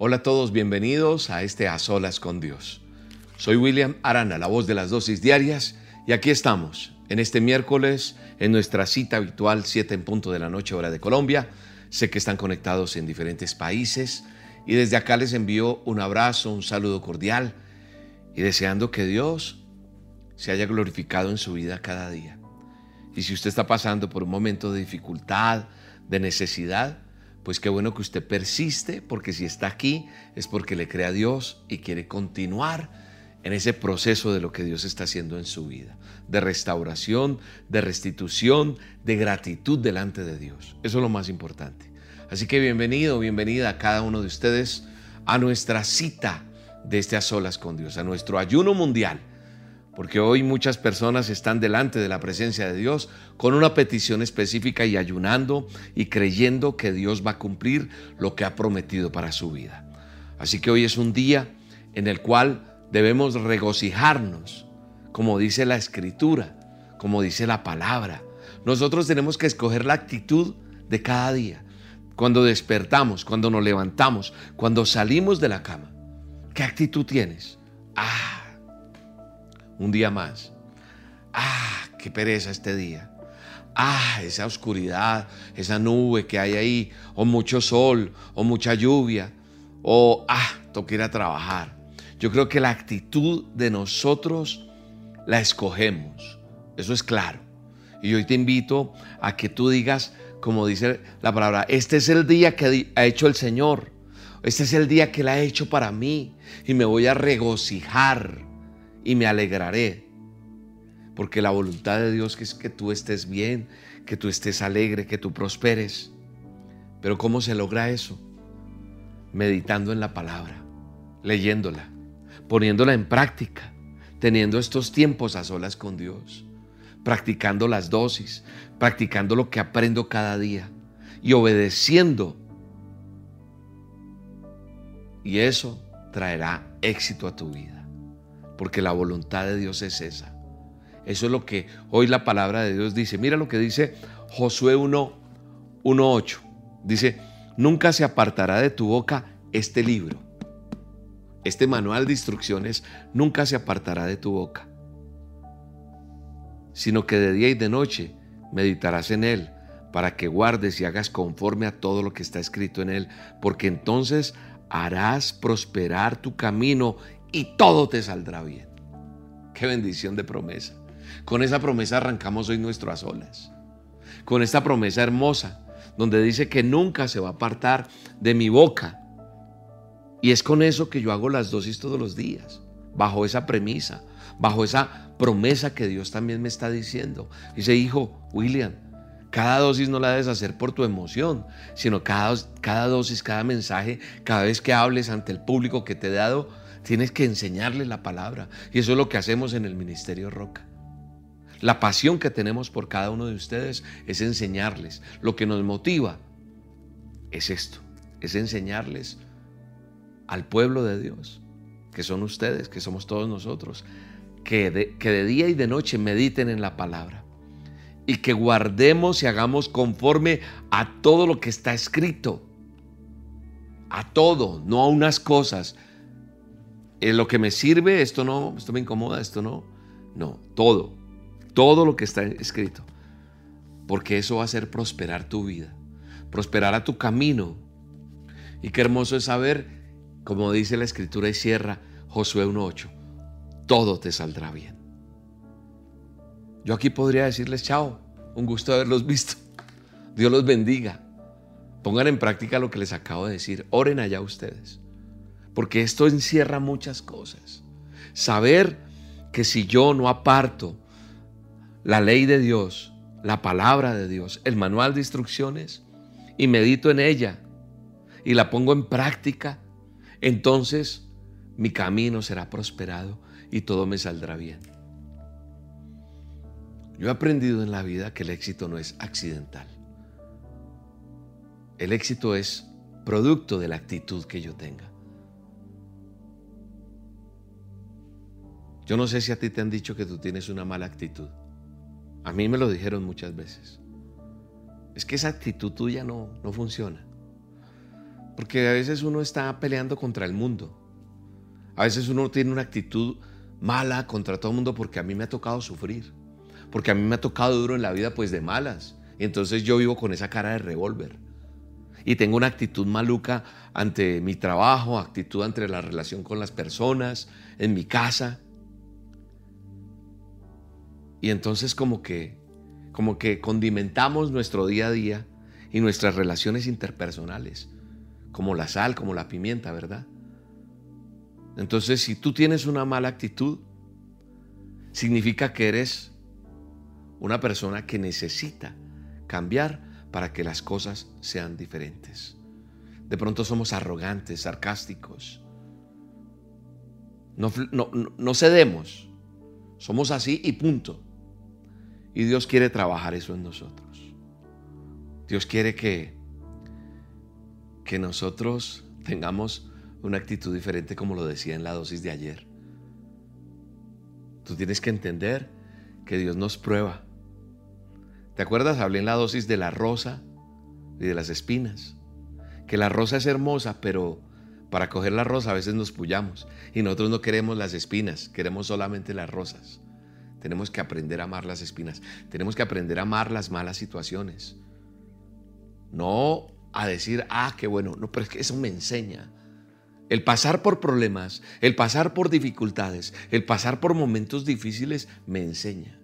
Hola a todos, bienvenidos a este A Solas con Dios. Soy William Arana, la voz de las dosis diarias, y aquí estamos, en este miércoles, en nuestra cita habitual, 7 en punto de la noche, hora de Colombia. Sé que están conectados en diferentes países, y desde acá les envío un abrazo, un saludo cordial, y deseando que Dios se haya glorificado en su vida cada día. Y si usted está pasando por un momento de dificultad, de necesidad, pues qué bueno que usted persiste, porque si está aquí es porque le cree a Dios y quiere continuar en ese proceso de lo que Dios está haciendo en su vida, de restauración, de restitución, de gratitud delante de Dios. Eso es lo más importante. Así que bienvenido, bienvenida a cada uno de ustedes a nuestra cita de este a solas con Dios, a nuestro ayuno mundial porque hoy muchas personas están delante de la presencia de Dios con una petición específica y ayunando y creyendo que Dios va a cumplir lo que ha prometido para su vida. Así que hoy es un día en el cual debemos regocijarnos, como dice la escritura, como dice la palabra. Nosotros tenemos que escoger la actitud de cada día. Cuando despertamos, cuando nos levantamos, cuando salimos de la cama. ¿Qué actitud tienes? Ah, un día más. Ah, qué pereza este día. Ah, esa oscuridad, esa nube que hay ahí, o mucho sol, o mucha lluvia, o ah, toca ir a trabajar. Yo creo que la actitud de nosotros la escogemos. Eso es claro. Y hoy te invito a que tú digas, como dice la palabra, este es el día que ha hecho el Señor. Este es el día que Él ha hecho para mí. Y me voy a regocijar y me alegraré. Porque la voluntad de Dios es que tú estés bien, que tú estés alegre, que tú prosperes. Pero ¿cómo se logra eso? Meditando en la palabra, leyéndola, poniéndola en práctica, teniendo estos tiempos a solas con Dios, practicando las dosis, practicando lo que aprendo cada día y obedeciendo. Y eso traerá éxito a tu vida porque la voluntad de Dios es esa. Eso es lo que hoy la palabra de Dios dice. Mira lo que dice Josué 1, 1.8. Dice, nunca se apartará de tu boca este libro. Este manual de instrucciones nunca se apartará de tu boca, sino que de día y de noche meditarás en él para que guardes y hagas conforme a todo lo que está escrito en él, porque entonces harás prosperar tu camino y todo te saldrá bien. Qué bendición de promesa. Con esa promesa arrancamos hoy nuestro a solas. Con esta promesa hermosa, donde dice que nunca se va a apartar de mi boca. Y es con eso que yo hago las dosis todos los días, bajo esa premisa, bajo esa promesa que Dios también me está diciendo. Dice, hijo, William, cada dosis no la debes hacer por tu emoción, sino cada, cada dosis, cada mensaje, cada vez que hables ante el público que te he dado, Tienes que enseñarle la palabra. Y eso es lo que hacemos en el Ministerio Roca. La pasión que tenemos por cada uno de ustedes es enseñarles. Lo que nos motiva es esto, es enseñarles al pueblo de Dios, que son ustedes, que somos todos nosotros, que de, que de día y de noche mediten en la palabra y que guardemos y hagamos conforme a todo lo que está escrito. A todo, no a unas cosas, en lo que me sirve, esto no, esto me incomoda, esto no. No, todo, todo lo que está escrito. Porque eso va a hacer prosperar tu vida, prosperar a tu camino. Y qué hermoso es saber, como dice la escritura y cierra Josué 1.8, todo te saldrá bien. Yo aquí podría decirles chao, un gusto haberlos visto. Dios los bendiga. Pongan en práctica lo que les acabo de decir. Oren allá ustedes porque esto encierra muchas cosas. Saber que si yo no aparto la ley de Dios, la palabra de Dios, el manual de instrucciones, y medito en ella y la pongo en práctica, entonces mi camino será prosperado y todo me saldrá bien. Yo he aprendido en la vida que el éxito no es accidental. El éxito es producto de la actitud que yo tenga. Yo no sé si a ti te han dicho que tú tienes una mala actitud. A mí me lo dijeron muchas veces. Es que esa actitud tuya no, no funciona. Porque a veces uno está peleando contra el mundo. A veces uno tiene una actitud mala contra todo el mundo porque a mí me ha tocado sufrir. Porque a mí me ha tocado duro en la vida pues de malas. Y entonces yo vivo con esa cara de revólver. Y tengo una actitud maluca ante mi trabajo, actitud ante la relación con las personas, en mi casa. Y entonces como que como que condimentamos nuestro día a día y nuestras relaciones interpersonales, como la sal, como la pimienta, ¿verdad? Entonces, si tú tienes una mala actitud, significa que eres una persona que necesita cambiar para que las cosas sean diferentes. De pronto somos arrogantes, sarcásticos. No, no, cedemos. Somos así y punto. Y Dios quiere trabajar eso en nosotros. Dios quiere que, que nosotros tengamos una actitud diferente como lo decía en la dosis de ayer. Tú tienes que entender que Dios nos prueba. ¿Te acuerdas? Hablé en la dosis de la rosa y de las espinas. Que la rosa es hermosa, pero para coger la rosa a veces nos pullamos. Y nosotros no queremos las espinas, queremos solamente las rosas. Tenemos que aprender a amar las espinas. Tenemos que aprender a amar las malas situaciones. No a decir, ah, qué bueno. No, pero es que eso me enseña. El pasar por problemas, el pasar por dificultades, el pasar por momentos difíciles me enseña.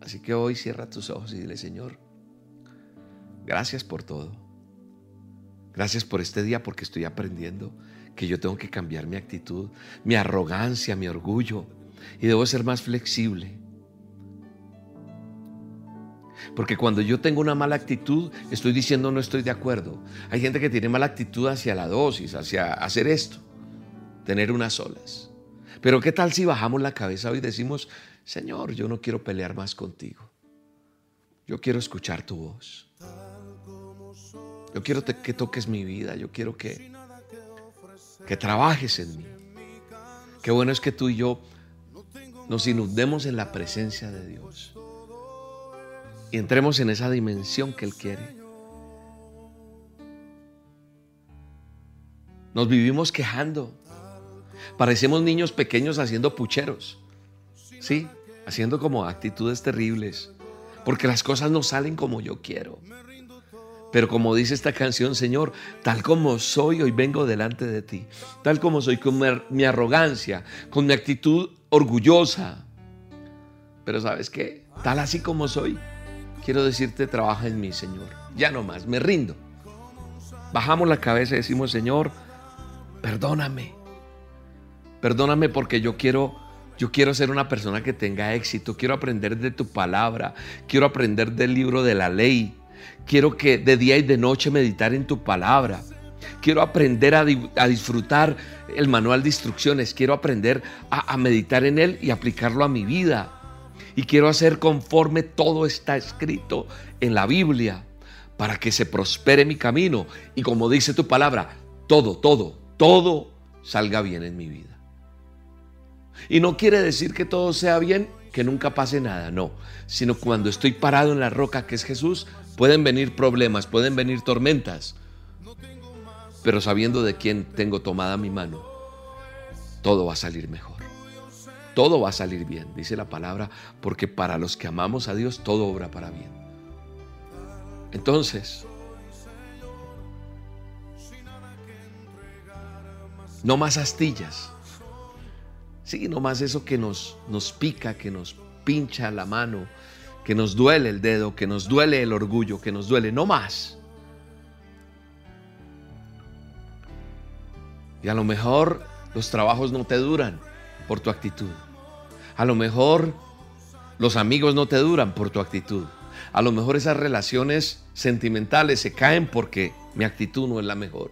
Así que hoy cierra tus ojos y dile, Señor, gracias por todo. Gracias por este día porque estoy aprendiendo que yo tengo que cambiar mi actitud, mi arrogancia, mi orgullo y debo ser más flexible. Porque cuando yo tengo una mala actitud, estoy diciendo no estoy de acuerdo. Hay gente que tiene mala actitud hacia la dosis, hacia hacer esto, tener unas olas. Pero ¿qué tal si bajamos la cabeza y decimos, Señor, yo no quiero pelear más contigo. Yo quiero escuchar tu voz. Yo quiero que toques mi vida. Yo quiero que, que trabajes en mí. Qué bueno es que tú y yo nos inundemos en la presencia de Dios y entremos en esa dimensión que Él quiere. Nos vivimos quejando. Parecemos niños pequeños haciendo pucheros. ¿Sí? Haciendo como actitudes terribles. Porque las cosas no salen como yo quiero. Pero como dice esta canción, Señor, tal como soy, hoy vengo delante de ti. Tal como soy, con mi arrogancia, con mi actitud orgullosa. Pero ¿sabes qué? Tal así como soy, quiero decirte, trabaja en mí, Señor. Ya no más, me rindo. Bajamos la cabeza y decimos, Señor, perdóname. Perdóname porque yo quiero yo quiero ser una persona que tenga éxito, quiero aprender de tu palabra, quiero aprender del libro de la ley. Quiero que de día y de noche meditar en tu palabra. Quiero aprender a, disfrutar el manual de instrucciones. Quiero aprender a meditar en él y aplicarlo a mi vida y quiero hacer conforme todo está escrito en la Biblia para que se prospere mi camino y como dice tu palabra, todo, todo, todo salga bien en mi vida. Y no quiere decir que todo sea bien, que nunca pase nada, no, sino cuando estoy parado en la roca que es Jesús, pueden venir problemas, pueden venir tormentas, pero sabiendo de quién tengo tomada mi mano, todo va a salir mejor todo va a salir bien, dice la palabra, porque para los que amamos a Dios todo obra para bien. Entonces, no más astillas. Sí, no más eso que nos, nos pica, que nos pincha la mano, que nos duele el dedo, que nos duele el orgullo, que nos duele, no más. Y a lo mejor los trabajos no te duran por tu actitud. A lo mejor los amigos no te duran por tu actitud. A lo mejor esas relaciones sentimentales se caen porque mi actitud no es la mejor.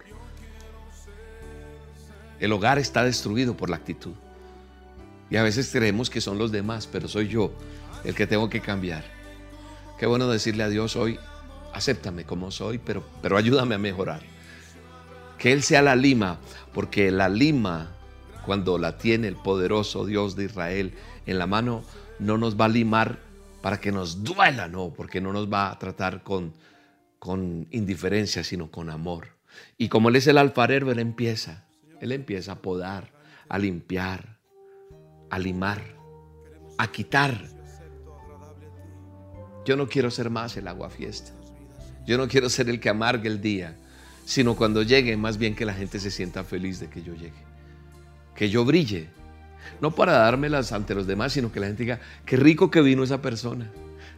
El hogar está destruido por la actitud. Y a veces creemos que son los demás, pero soy yo el que tengo que cambiar. Qué bueno decirle a Dios hoy, acéptame como soy, pero, pero ayúdame a mejorar. Que Él sea la lima, porque la lima cuando la tiene el poderoso Dios de Israel en la mano, no nos va a limar para que nos duela, no, porque no nos va a tratar con, con indiferencia, sino con amor. Y como Él es el alfarero, Él empieza, Él empieza a podar, a limpiar, a limar, a quitar. Yo no quiero ser más el agua fiesta. Yo no quiero ser el que amargue el día, sino cuando llegue, más bien que la gente se sienta feliz de que yo llegue. Que yo brille. No para dármelas ante los demás, sino que la gente diga, qué rico que vino esa persona.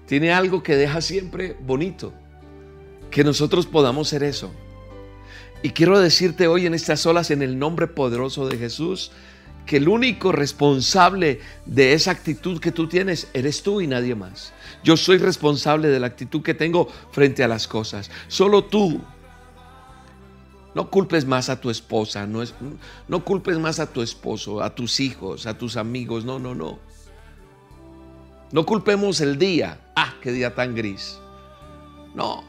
Tiene algo que deja siempre bonito. Que nosotros podamos ser eso. Y quiero decirte hoy en estas olas, en el nombre poderoso de Jesús, que el único responsable de esa actitud que tú tienes eres tú y nadie más. Yo soy responsable de la actitud que tengo frente a las cosas. Solo tú. No culpes más a tu esposa, no, es, no culpes más a tu esposo, a tus hijos, a tus amigos. No, no, no. No culpemos el día. Ah, qué día tan gris. No.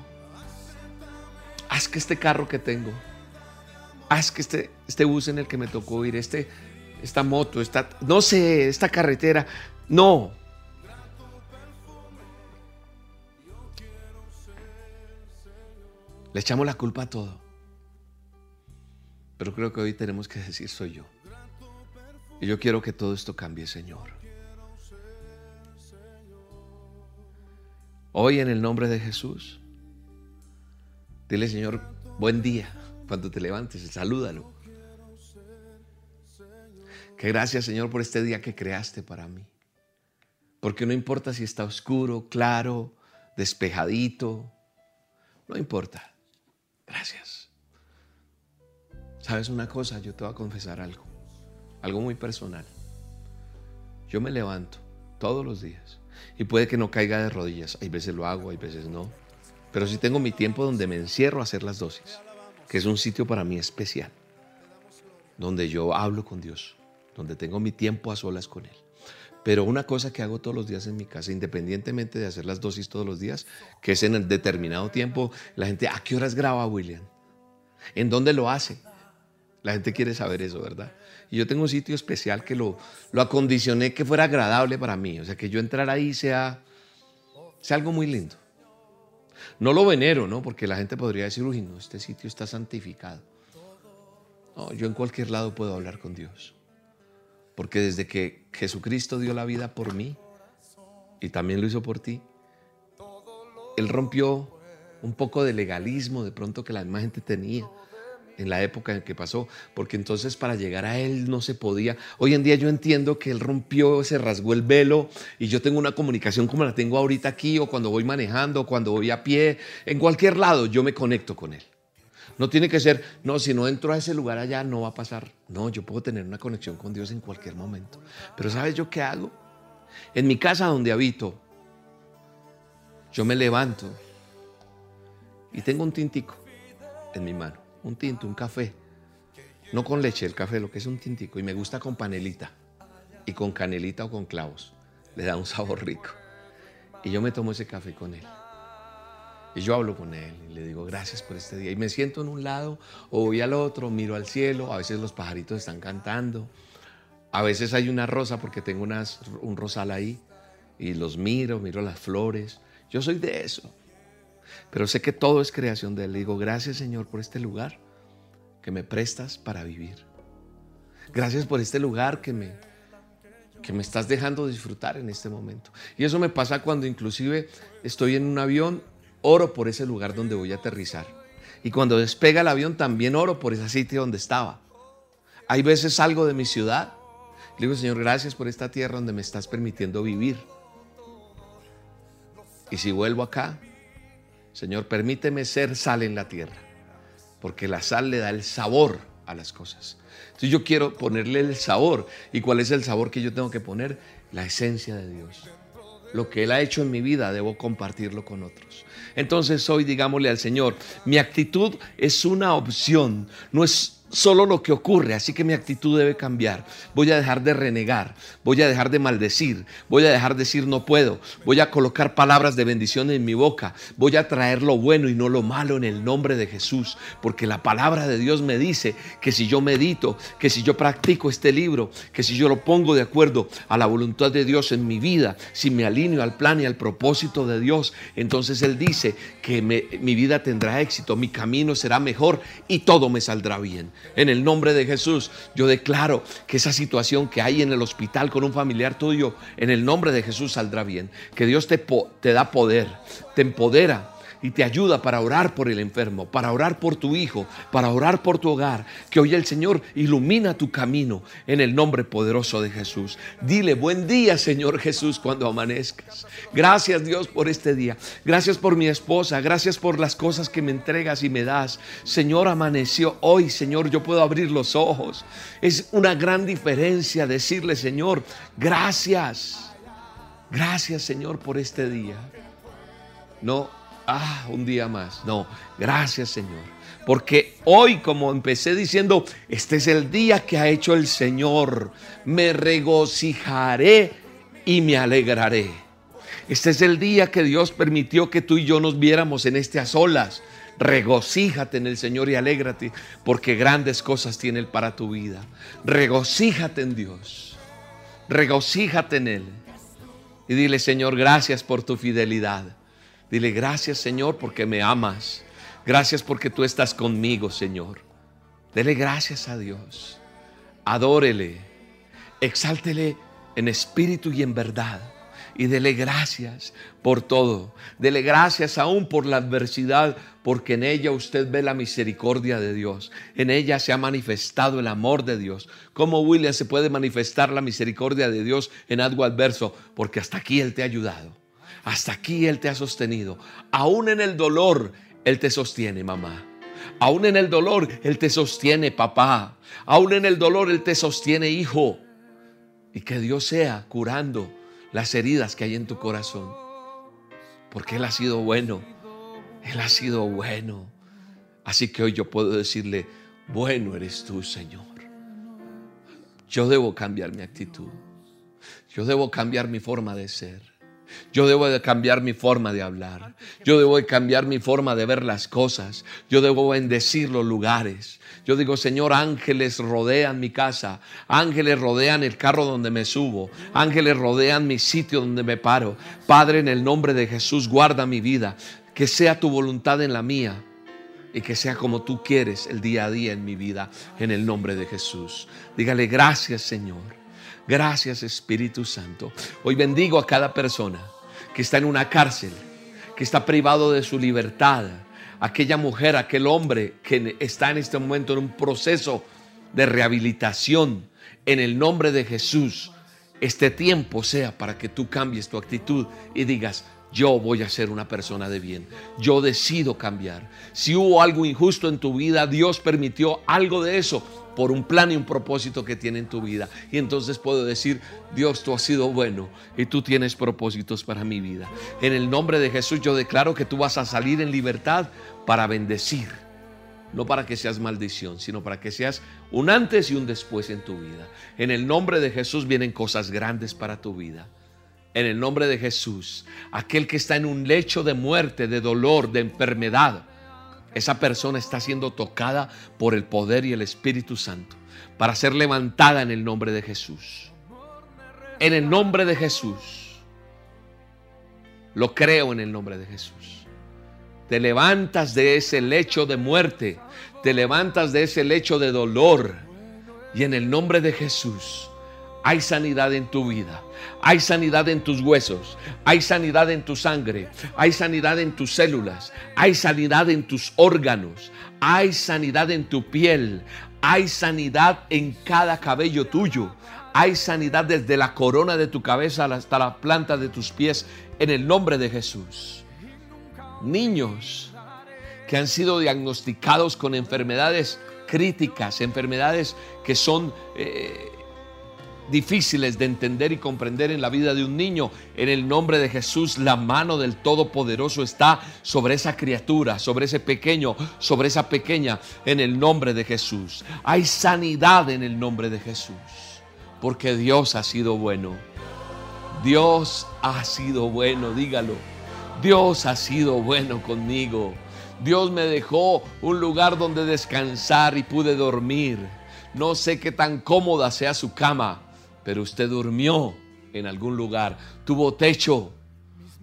Haz que este carro que tengo, haz que este, este bus en el que me tocó ir, este, esta moto, esta, no sé, esta carretera. No. Le echamos la culpa a todo. Pero creo que hoy tenemos que decir soy yo. Y yo quiero que todo esto cambie, Señor. Hoy en el nombre de Jesús, dile, Señor, buen día cuando te levantes, salúdalo. Que gracias, Señor, por este día que creaste para mí. Porque no importa si está oscuro, claro, despejadito, no importa. Gracias. ¿Sabes una cosa? Yo te voy a confesar algo. Algo muy personal. Yo me levanto todos los días y puede que no caiga de rodillas. Hay veces lo hago, hay veces no. Pero sí tengo mi tiempo donde me encierro a hacer las dosis, que es un sitio para mí especial, donde yo hablo con Dios, donde tengo mi tiempo a solas con Él. Pero una cosa que hago todos los días en mi casa, independientemente de hacer las dosis todos los días, que es en el determinado tiempo, la gente, ¿a qué horas graba William? ¿En dónde lo hace? La gente quiere saber eso, ¿verdad? Y yo tengo un sitio especial que lo, lo acondicioné que fuera agradable para mí. O sea, que yo entrar ahí sea, sea algo muy lindo. No lo venero, ¿no? Porque la gente podría decir, uy, no, este sitio está santificado. No, yo en cualquier lado puedo hablar con Dios. Porque desde que Jesucristo dio la vida por mí, y también lo hizo por ti, Él rompió un poco de legalismo de pronto que la misma gente tenía en la época en que pasó, porque entonces para llegar a Él no se podía. Hoy en día yo entiendo que Él rompió, se rasgó el velo y yo tengo una comunicación como la tengo ahorita aquí o cuando voy manejando, cuando voy a pie, en cualquier lado yo me conecto con Él. No tiene que ser, no, si no entro a ese lugar allá no va a pasar. No, yo puedo tener una conexión con Dios en cualquier momento. Pero ¿sabes yo qué hago? En mi casa donde habito, yo me levanto y tengo un tintico en mi mano, un tinto, un café. No con leche, el café, lo que es un tintico. Y me gusta con panelita. Y con canelita o con clavos. Le da un sabor rico. Y yo me tomo ese café con él. Y yo hablo con él y le digo gracias por este día. Y me siento en un lado o voy al otro, miro al cielo. A veces los pajaritos están cantando. A veces hay una rosa porque tengo unas, un rosal ahí. Y los miro, miro las flores. Yo soy de eso. Pero sé que todo es creación de Él. Le digo, gracias Señor por este lugar que me prestas para vivir. Gracias por este lugar que me, que me estás dejando disfrutar en este momento. Y eso me pasa cuando inclusive estoy en un avión, oro por ese lugar donde voy a aterrizar. Y cuando despega el avión también oro por ese sitio donde estaba. Hay veces salgo de mi ciudad. Le digo, Señor, gracias por esta tierra donde me estás permitiendo vivir. Y si vuelvo acá, Señor, permíteme ser sal en la tierra, porque la sal le da el sabor a las cosas. Entonces yo quiero ponerle el sabor. ¿Y cuál es el sabor que yo tengo que poner? La esencia de Dios. Lo que Él ha hecho en mi vida, debo compartirlo con otros. Entonces hoy digámosle al Señor, mi actitud es una opción, no es solo lo que ocurre, así que mi actitud debe cambiar. Voy a dejar de renegar, voy a dejar de maldecir, voy a dejar de decir no puedo, voy a colocar palabras de bendición en mi boca, voy a traer lo bueno y no lo malo en el nombre de Jesús, porque la palabra de Dios me dice que si yo medito, que si yo practico este libro, que si yo lo pongo de acuerdo a la voluntad de Dios en mi vida, si me alineo al plan y al propósito de Dios, entonces Él dice que mi vida tendrá éxito, mi camino será mejor y todo me saldrá bien. En el nombre de Jesús, yo declaro que esa situación que hay en el hospital con un familiar tuyo, en el nombre de Jesús saldrá bien. Que Dios te, te da poder, te empodera y te ayuda para orar por el enfermo, para orar por tu hijo, para orar por tu hogar. Que hoy el Señor ilumina tu camino en el nombre poderoso de Jesús. Dile, buen día Señor Jesús cuando amanezcas. Gracias Dios por este día. Gracias por mi esposa. Gracias por las cosas que me entregas y me das. Señor, amaneció hoy. Señor, yo puedo abrir los ojos. Es una gran diferencia decirle, Señor, gracias. Gracias Señor por este día. No ah, un día más. No, gracias Señor. Porque hoy, como empecé diciendo, este es el día que ha hecho el Señor. Me regocijaré y me alegraré. Este es el día que Dios permitió que tú y yo nos viéramos en a solas. Regocíjate en el Señor y alégrate, porque grandes cosas tiene Él para tu vida. Regocíjate en Dios. Regocíjate en Él. Y dile, Señor, gracias por tu fidelidad. Dile gracias Señor porque me amas. Gracias porque tú estás conmigo Señor. Dele gracias a Dios. Adórele. Exáltele en espíritu y en verdad. Y dele gracias por todo. Dele gracias aún por la adversidad, porque en ella usted ve la misericordia de Dios. En ella se ha manifestado el amor de Dios. ¿Cómo William se puede manifestar la misericordia de Dios en algo adverso? Porque hasta aquí Él te ha ayudado. Hasta aquí Él te ha sostenido. Aún en el dolor, Él te sostiene, mamá. Aún en el dolor, Él te sostiene, papá. Aún en el dolor, Él te sostiene, hijo. Y que Dios sea curando las heridas que hay en tu corazón. Porque Él ha sido bueno. Él ha sido bueno. Así que hoy yo puedo decirle, bueno eres tú, Señor. Yo debo cambiar mi actitud. Yo debo cambiar mi forma de ser. Yo debo de cambiar mi forma de hablar. Yo debo de cambiar mi forma de ver las cosas. Yo debo bendecir los lugares. Yo digo, Señor, ángeles rodean mi casa. Ángeles rodean el carro donde me subo. Ángeles rodean mi sitio donde me paro. Padre, en el nombre de Jesús, guarda mi vida. Que sea tu voluntad en la mía y que sea como tú quieres el día a día en mi vida, en el nombre de Jesús. Dígale gracias, Señor. Gracias Espíritu Santo. Hoy bendigo a cada persona que está en una cárcel, que está privado de su libertad. Aquella mujer, aquel hombre que está en este momento en un proceso de rehabilitación. En el nombre de Jesús, este tiempo sea para que tú cambies tu actitud y digas, yo voy a ser una persona de bien. Yo decido cambiar. Si hubo algo injusto en tu vida, Dios permitió algo de eso por un plan y un propósito que tiene en tu vida. Y entonces puedo decir, Dios, tú has sido bueno y tú tienes propósitos para mi vida. En el nombre de Jesús yo declaro que tú vas a salir en libertad para bendecir. No para que seas maldición, sino para que seas un antes y un después en tu vida. En el nombre de Jesús vienen cosas grandes para tu vida. En el nombre de Jesús, aquel que está en un lecho de muerte, de dolor, de enfermedad, esa persona está siendo tocada por el poder y el Espíritu Santo para ser levantada en el nombre de Jesús. En el nombre de Jesús. Lo creo en el nombre de Jesús. Te levantas de ese lecho de muerte, te levantas de ese lecho de dolor y en el nombre de Jesús hay sanidad en tu vida. Hay sanidad en tus huesos, hay sanidad en tu sangre, hay sanidad en tus células, hay sanidad en tus órganos, hay sanidad en tu piel, hay sanidad en cada cabello tuyo, hay sanidad desde la corona de tu cabeza hasta la planta de tus pies en el nombre de Jesús. Niños que han sido diagnosticados con enfermedades críticas, enfermedades que son... Eh, difíciles de entender y comprender en la vida de un niño. En el nombre de Jesús, la mano del Todopoderoso está sobre esa criatura, sobre ese pequeño, sobre esa pequeña, en el nombre de Jesús. Hay sanidad en el nombre de Jesús, porque Dios ha sido bueno. Dios ha sido bueno, dígalo. Dios ha sido bueno conmigo. Dios me dejó un lugar donde descansar y pude dormir. No sé qué tan cómoda sea su cama, pero usted durmió en algún lugar, tuvo techo,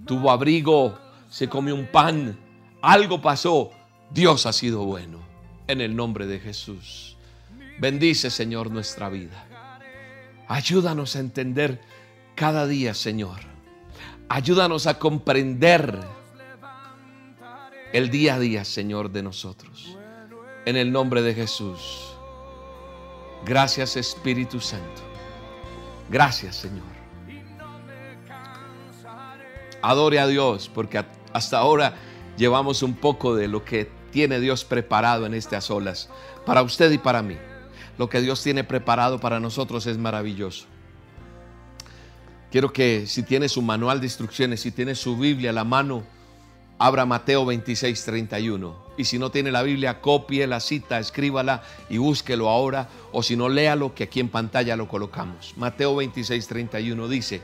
tuvo abrigo, se comió un pan, algo pasó. Dios ha sido bueno. En el nombre de Jesús. Bendice, Señor, nuestra vida. Ayúdanos a entender cada día, Señor. Ayúdanos a comprender el día a día, Señor, de nosotros. En el nombre de Jesús. Gracias, Espíritu Santo. Gracias, Señor. Adore a Dios, porque hasta ahora llevamos un poco de lo que tiene Dios preparado en estas olas, para usted y para mí. Lo que Dios tiene preparado para nosotros es maravilloso. Quiero que si tiene su manual de instrucciones, si tiene su Biblia a la mano, abra Mateo 26, 31. Y si no tiene la Biblia, copie la cita, escríbala y búsquelo ahora. O si no, léalo, que aquí en pantalla lo colocamos. Mateo 26, 31 dice,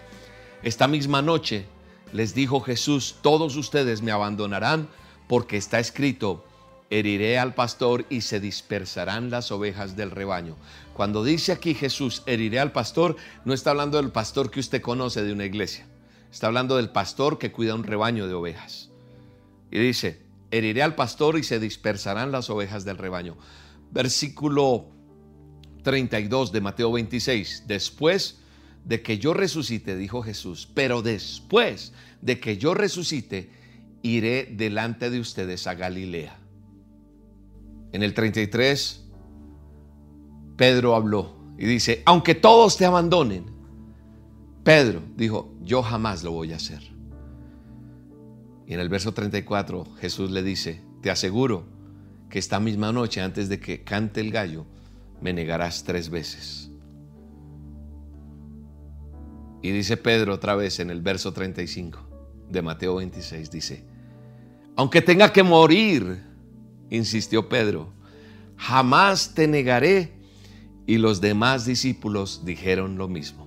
esta misma noche les dijo Jesús, todos ustedes me abandonarán porque está escrito, heriré al pastor y se dispersarán las ovejas del rebaño. Cuando dice aquí Jesús, heriré al pastor, no está hablando del pastor que usted conoce de una iglesia. Está hablando del pastor que cuida un rebaño de ovejas. Y dice, heriré al pastor y se dispersarán las ovejas del rebaño. Versículo 32 de Mateo 26. Después de que yo resucite, dijo Jesús, pero después de que yo resucite, iré delante de ustedes a Galilea. En el 33, Pedro habló y dice, aunque todos te abandonen, Pedro dijo, yo jamás lo voy a hacer. Y en el verso 34 Jesús le dice, te aseguro que esta misma noche antes de que cante el gallo, me negarás tres veces. Y dice Pedro otra vez en el verso 35 de Mateo 26, dice, aunque tenga que morir, insistió Pedro, jamás te negaré. Y los demás discípulos dijeron lo mismo.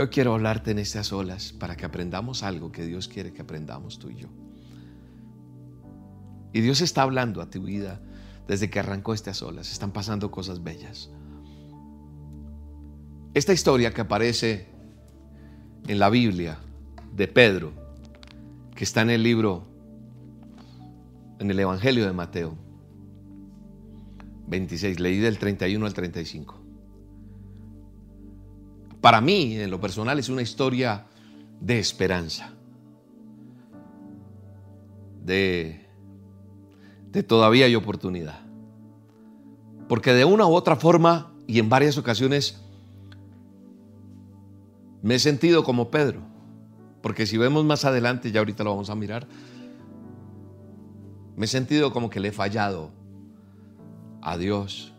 Yo quiero hablarte en estas olas para que aprendamos algo que Dios quiere que aprendamos tú y yo. Y Dios está hablando a tu vida desde que arrancó estas olas. Están pasando cosas bellas. Esta historia que aparece en la Biblia de Pedro, que está en el libro, en el Evangelio de Mateo 26, leí del 31 al 35 para mí, en lo personal, es una historia de esperanza. De, todavía hay oportunidad. Porque de una u otra forma y en varias ocasiones me he sentido como Pedro. Porque si vemos más adelante, ya ahorita lo vamos a mirar, me he sentido como que le he fallado a Dios.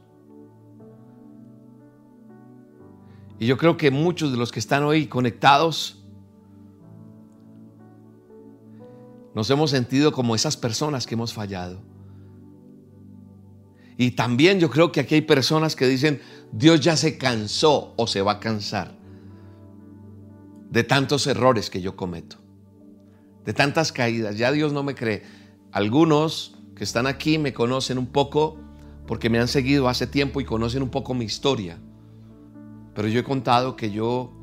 Y yo creo que muchos de los que están hoy conectados nos hemos sentido como esas personas que hemos fallado. Y también yo creo que aquí hay personas que dicen, Dios ya se cansó o se va a cansar de tantos errores que yo cometo, de tantas caídas. Ya Dios no me cree. Algunos que están aquí me conocen un poco porque me han seguido hace tiempo y conocen un poco mi historia. Pero yo he contado que yo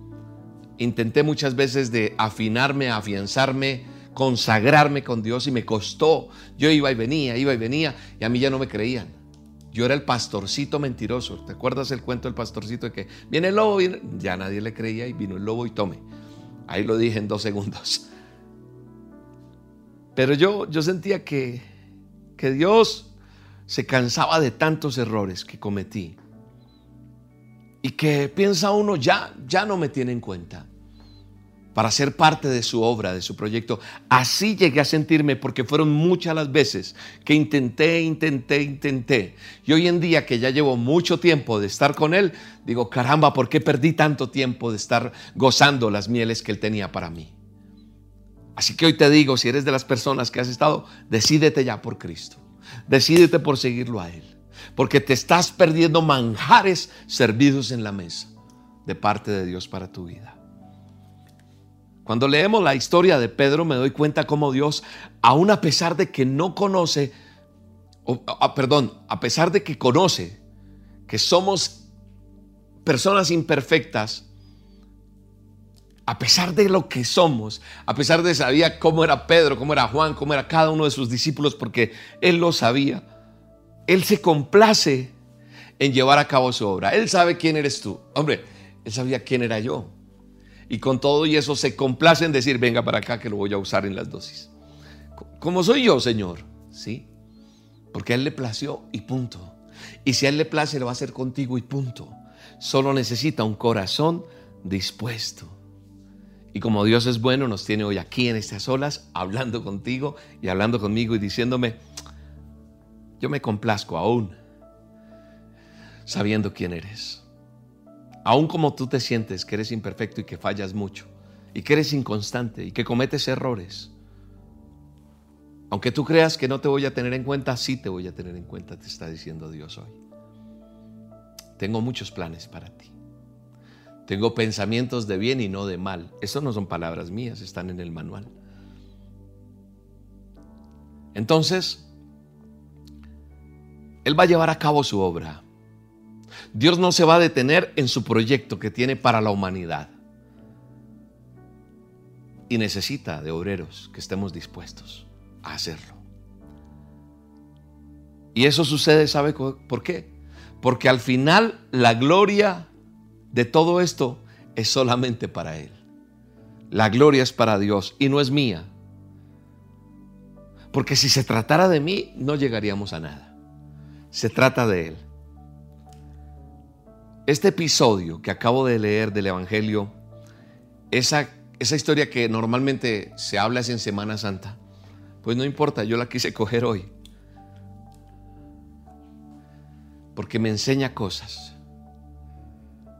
intenté muchas veces de afinarme, afianzarme, consagrarme con Dios y me costó. Yo iba y venía, iba y venía y a mí ya no me creían. Yo era el pastorcito mentiroso. ¿Te acuerdas el cuento del pastorcito de que viene el lobo? Ya nadie le creía y vino el lobo y tome. Ahí lo dije en dos segundos. Pero yo, yo sentía que, que Dios se cansaba de tantos errores que cometí y que piensa uno, ya, ya no me tiene en cuenta. para ser parte de su obra, de su proyecto. Así llegué a sentirme porque fueron muchas las veces que intenté, intenté, intenté. Y hoy en día que ya llevo mucho tiempo de estar con Él, digo, caramba, ¿por qué perdí tanto tiempo de estar gozando las mieles que Él tenía para mí? Así que hoy te digo, si eres de las personas que has estado, decídete ya por Cristo. Decídete por seguirlo a Él. Porque te estás perdiendo manjares servidos en la mesa de parte de Dios para tu vida. Cuando leemos la historia de Pedro me doy cuenta cómo Dios, aun a pesar de que no conoce, perdón, a pesar de que conoce que somos personas imperfectas, a pesar de lo que somos, a pesar de sabía cómo era Pedro, cómo era Juan, cómo era cada uno de sus discípulos, porque él lo sabía, él se complace en llevar a cabo su obra. Él sabe quién eres tú. Hombre, él sabía quién era yo. Y con todo y eso se complace en decir, venga para acá que lo voy a usar en las dosis. Como soy yo, Señor, ¿sí? Porque a Él le plació y punto. Y si a Él le place, lo va a hacer contigo y punto. Solo necesita un corazón dispuesto. Y como Dios es bueno, nos tiene hoy aquí en estas olas, hablando contigo y hablando conmigo y diciéndome, yo me complazco aún, sabiendo quién eres. Aún como tú te sientes que eres imperfecto y que fallas mucho, y que eres inconstante y que cometes errores, aunque tú creas que no te voy a tener en cuenta, sí te voy a tener en cuenta, te está diciendo Dios hoy. Tengo muchos planes para ti. Tengo pensamientos de bien y no de mal. Eso no son palabras mías, están en el manual. Entonces, Él va a llevar a cabo su obra. Dios no se va a detener en su proyecto que tiene para la humanidad. Y necesita de obreros que estemos dispuestos a hacerlo. Y eso sucede, ¿sabe por qué? Porque al final la gloria de todo esto es solamente para Él. La gloria es para Dios y no es mía. Porque si se tratara de mí, no llegaríamos a nada. Se trata de Él. Este episodio que acabo de leer del Evangelio, esa, esa historia que normalmente se habla en Semana Santa, pues no importa, yo la quise coger hoy. Porque me enseña cosas.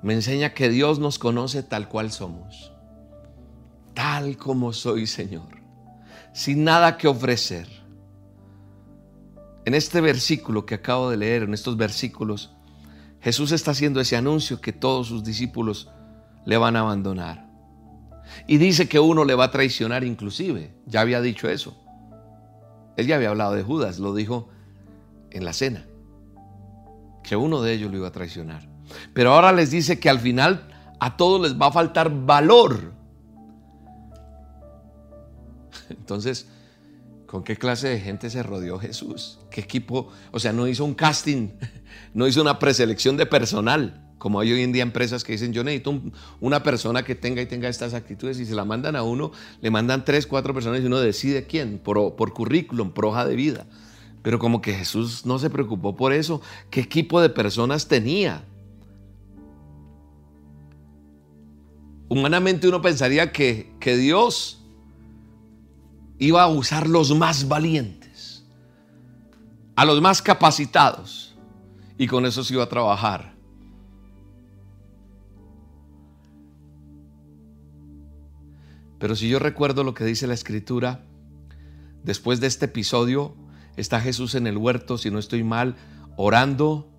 Me enseña que Dios nos conoce tal cual somos. Tal como soy, Señor. Sin nada que ofrecer. En este versículo que acabo de leer, en estos versículos, Jesús está haciendo ese anuncio que todos sus discípulos le van a abandonar. Y dice que uno le va a traicionar inclusive. Ya había dicho eso. Él ya había hablado de Judas, lo dijo en la cena. Que uno de ellos lo iba a traicionar. Pero ahora les dice que al final a todos les va a faltar valor. Entonces, ¿con qué clase de gente se rodeó Jesús? ¿Qué equipo? O sea, no hizo un casting no hizo una preselección de personal, como hay hoy en día empresas que dicen, yo necesito una persona que tenga y tenga estas actitudes y se la mandan a uno, le mandan tres, cuatro personas y uno decide quién, por, currículum, por hoja de vida. Pero como que Jesús no se preocupó por eso, ¿qué equipo de personas tenía? Humanamente uno pensaría que, que Dios iba a usar los más valientes, a los más capacitados y con eso se iba a trabajar. Pero si yo recuerdo lo que dice la escritura, después de este episodio está Jesús en el huerto, si no estoy mal, orando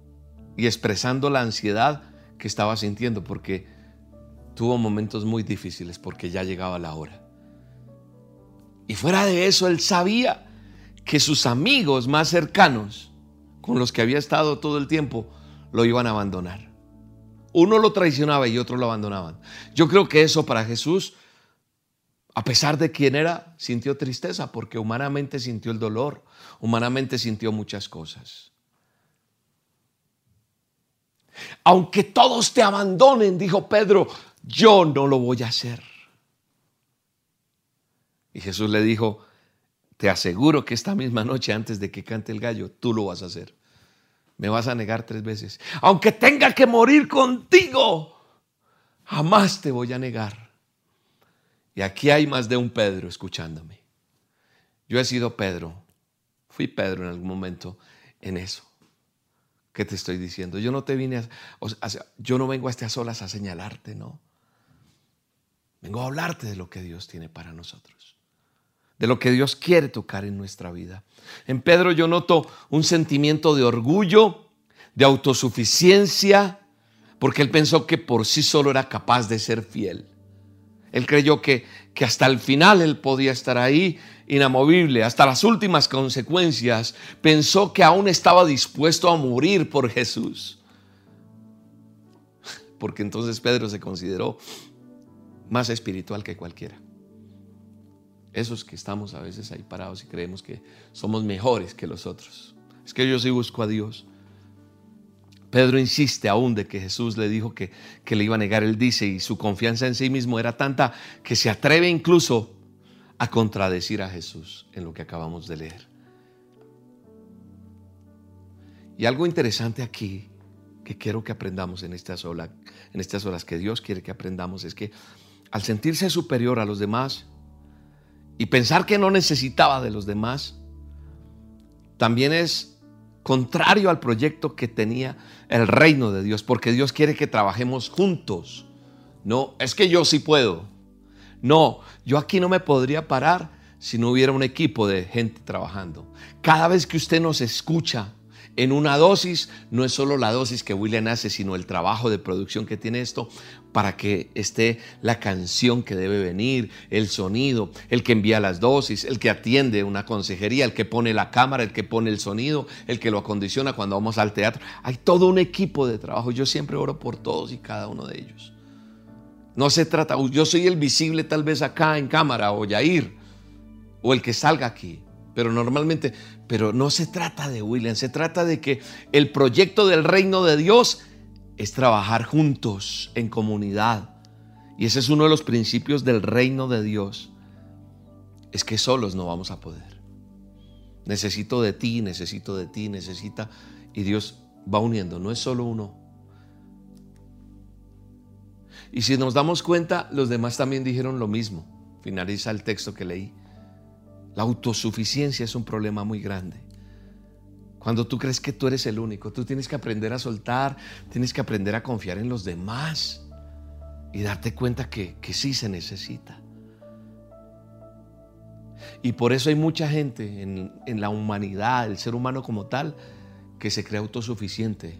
y expresando la ansiedad que estaba sintiendo, porque tuvo momentos muy difíciles, porque ya llegaba la hora. Y fuera de eso, él sabía que sus amigos más cercanos con los que había estado todo el tiempo, lo iban a abandonar. Uno lo traicionaba y otro lo abandonaban. Yo creo que eso para Jesús, a pesar de quién era, sintió tristeza porque humanamente sintió el dolor, humanamente sintió muchas cosas. Aunque todos te abandonen, dijo Pedro, yo no lo voy a hacer. Y Jesús le dijo, te aseguro que esta misma noche antes de que cante el gallo, tú lo vas a hacer me vas a negar tres veces. Aunque tenga que morir contigo, jamás te voy a negar. Y aquí hay más de un Pedro escuchándome. Yo he sido Pedro. Fui Pedro en algún momento en eso. ¿Qué te estoy diciendo? Yo no te vine a, yo no vengo a a solas a señalarte, no. Vengo a hablarte de lo que Dios tiene para nosotros. De lo que Dios quiere tocar en nuestra vida. En Pedro yo noto un sentimiento de orgullo, de autosuficiencia, porque él pensó que por sí solo era capaz de ser fiel. Él creyó que, que hasta el final él podía estar ahí inamovible, hasta las últimas consecuencias. Pensó que aún estaba dispuesto a morir por Jesús. Porque entonces Pedro se consideró más espiritual que cualquiera. Esos que estamos a veces ahí parados y creemos que somos mejores que los otros. Es que yo sí busco a Dios. Pedro insiste aún de que Jesús le dijo que, que, le iba a negar. Él dice, y su confianza en sí mismo era tanta que se atreve incluso a contradecir a Jesús en lo que acabamos de leer. Y algo interesante aquí que quiero que aprendamos en estas, en estas horas que Dios quiere que aprendamos es que al sentirse superior a los demás y pensar que no necesitaba de los demás, también es contrario al proyecto que tenía el reino de Dios, porque Dios quiere que trabajemos juntos. No, es que yo sí puedo. No, yo aquí no me podría parar si no hubiera un equipo de gente trabajando. Cada vez que usted nos escucha en una dosis, no es solo la dosis que William hace, sino el trabajo de producción que tiene esto para que esté la canción que debe venir, el sonido, el que envía las dosis, el que atiende una consejería, el que pone la cámara, el que pone el sonido, el que lo acondiciona cuando vamos al teatro. Hay todo un equipo de trabajo. Yo siempre oro por todos y cada uno de ellos. No se trata, yo soy el visible tal vez acá en cámara o Yair, o el que salga aquí, pero normalmente, pero no se trata de William, se trata de que el proyecto del reino de Dios es trabajar juntos en comunidad. Y ese es uno de los principios del reino de Dios. Es que solos no vamos a poder. Necesito de ti, necesito de ti, necesita. Y Dios va uniendo, no es solo uno. Y si nos damos cuenta, los demás también dijeron lo mismo. Finaliza el texto que leí. La autosuficiencia es un problema muy grande. Cuando tú crees que tú eres el único, tú tienes que aprender a soltar, tienes que aprender a confiar en los demás y darte cuenta que, que sí se necesita. Y por eso hay mucha gente en, en la humanidad, el ser humano como tal, que se cree autosuficiente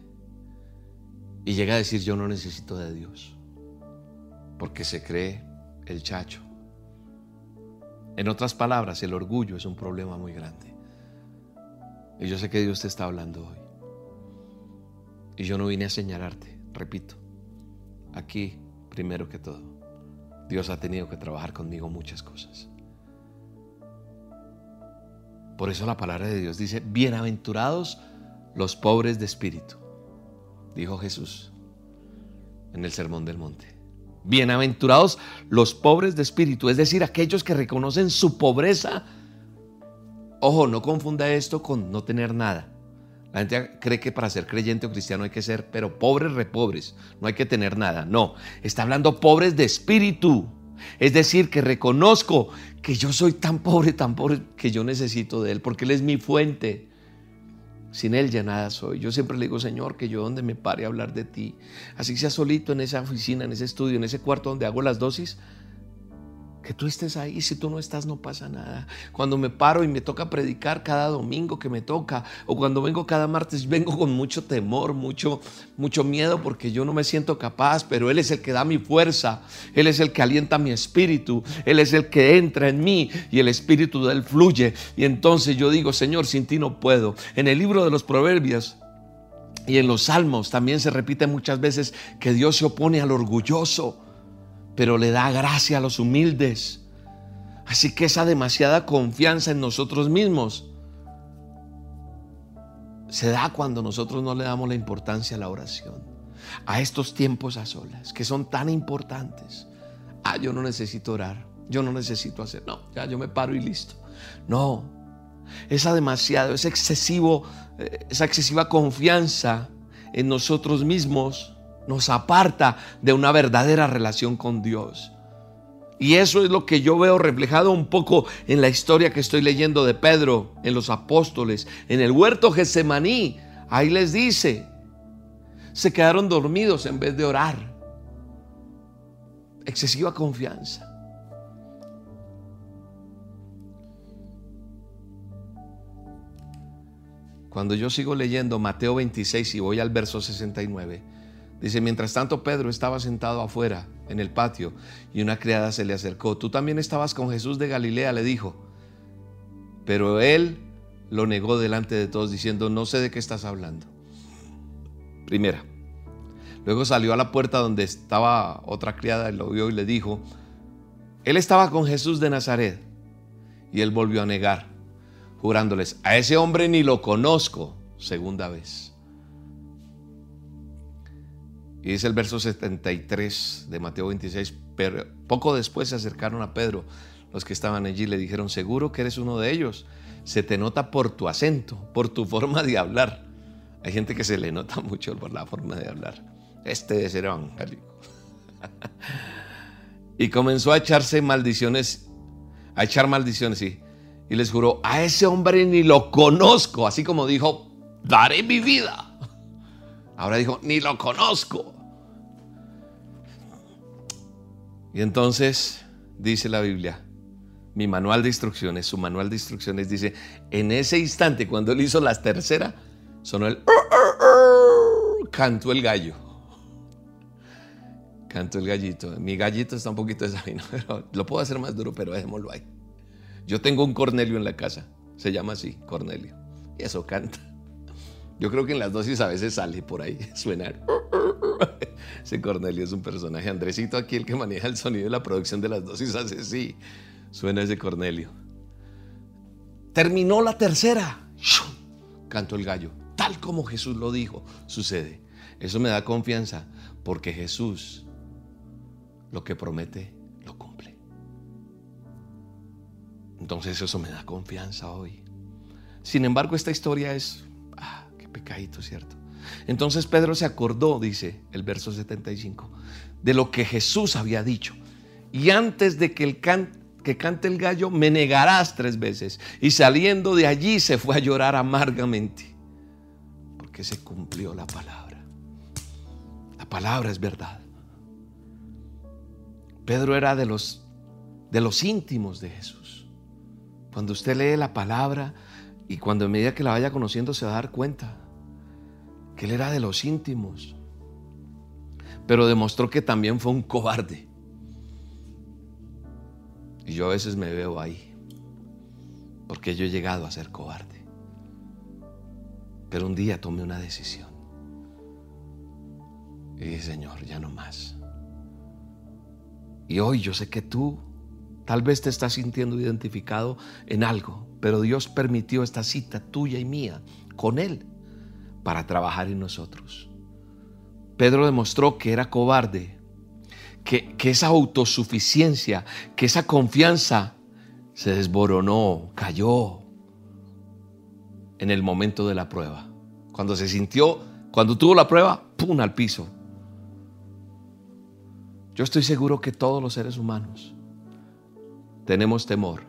y llega a decir yo no necesito de Dios porque se cree el chacho. En otras palabras, el orgullo es un problema muy grande. Y yo sé que Dios te está hablando hoy. Y yo no vine a señalarte, repito. Aquí, primero que todo, Dios ha tenido que trabajar conmigo muchas cosas. Por eso la palabra de Dios dice, bienaventurados los pobres de espíritu, dijo Jesús en el Sermón del Monte. Bienaventurados los pobres de espíritu, es decir, aquellos que reconocen su pobreza. Ojo, no confunda esto con no tener nada. La gente cree que para ser creyente o cristiano hay que ser, pero pobres, repobres, no hay que tener nada. No, está hablando pobres de espíritu. Es decir, que reconozco que yo soy tan pobre, tan pobre, que yo necesito de Él, porque Él es mi fuente. Sin Él ya nada soy. Yo siempre le digo, Señor, que yo donde me pare a hablar de ti, así sea solito en esa oficina, en ese estudio, en ese cuarto donde hago las dosis, que tú estés ahí. Si tú no estás, no pasa nada. Cuando me paro y me toca predicar cada domingo que me toca, o cuando vengo cada martes, vengo con mucho temor, mucho, mucho miedo, porque yo no me siento capaz, pero Él es el que da mi fuerza, Él es el que alienta mi espíritu, Él es el que entra en mí y el espíritu de Él fluye. Y entonces yo digo, Señor, sin ti no puedo. En el libro de los Proverbios, y en los salmos también se repite muchas veces que Dios se opone al orgulloso pero le da gracia a los humildes. Así que esa demasiada confianza en nosotros mismos se da cuando nosotros no le damos la importancia a la oración, a estos tiempos a solas, que son tan importantes. Ah, yo no necesito orar, yo no necesito hacer, no, ya yo me paro y listo. No, esa demasiado, excesivo, eh, esa excesiva confianza en nosotros mismos nos aparta de una verdadera relación con Dios. Y eso es lo que yo veo reflejado un poco en la historia que estoy leyendo de Pedro, en los apóstoles, en el huerto Getsemaní. Ahí les dice, se quedaron dormidos en vez de orar. Excesiva confianza. Cuando yo sigo leyendo Mateo 26 y voy al verso 69, dice, mientras tanto Pedro estaba sentado afuera en el patio y una criada se le acercó. Tú también estabas con Jesús de Galilea, le dijo. Pero él lo negó delante de todos diciendo, no sé de qué estás hablando. Primera. Luego salió a la puerta donde estaba otra criada y lo vio y le dijo, él estaba con Jesús de Nazaret. Y él volvió a negar, jurándoles, a ese hombre ni lo conozco, segunda vez. Y dice el verso 73 de Mateo 26, pero poco después se acercaron a Pedro los que estaban allí le dijeron, seguro que eres uno de ellos, se te nota por tu acento, por tu forma de hablar. Hay gente que se le nota mucho por la forma de hablar. Este debe ser evangélico. y comenzó a echarse maldiciones, a echar maldiciones, sí. Y les juró, a ese hombre ni lo conozco, así como dijo, daré mi vida Ahora dijo, ni lo conozco. Y entonces dice la Biblia, mi manual de instrucciones, su manual de instrucciones dice, en ese instante cuando él hizo la tercera, sonó el... Cantó el gallo. Cantó el gallito. Mi gallito está un poquito desafinado, pero lo puedo hacer más duro, pero dejémoslo ahí. Yo tengo un Cornelio en la casa, se llama así, Cornelio. Y eso canta. Yo creo que en las dosis a veces sale por ahí, suena. Ese Cornelio es un personaje. Andresito aquí, el que maneja el sonido de la producción de las dosis, hace sí. Suena ese Cornelio. Terminó la tercera. Cantó el gallo. Tal como Jesús lo dijo, sucede. Eso me da confianza porque Jesús lo que promete lo cumple. Entonces eso me da confianza hoy. Sin embargo, esta historia es pecadito, ¿cierto? Entonces Pedro se acordó, dice el verso 75, de lo que Jesús había dicho. Y antes de que, el que cante el gallo, me negarás tres veces. Y saliendo de allí se fue a llorar amargamente, porque se cumplió la palabra. La palabra es verdad. Pedro era de los, de los íntimos de Jesús. Cuando usted lee la palabra, y cuando en medida que la vaya conociendo se va a dar cuenta que él era de los íntimos. Pero demostró que también fue un cobarde. Y yo a veces me veo ahí. Porque yo he llegado a ser cobarde. Pero un día tomé una decisión. Y dije, Señor, ya no más. Y hoy yo sé que tú tal vez te estás sintiendo identificado en algo pero Dios permitió esta cita tuya y mía con Él para trabajar en nosotros. Pedro demostró que era cobarde, que, que esa autosuficiencia, que esa confianza se desboronó, cayó en el momento de la prueba. Cuando se sintió, cuando tuvo la prueba, ¡pum! al piso. Yo estoy seguro que todos los seres humanos tenemos temor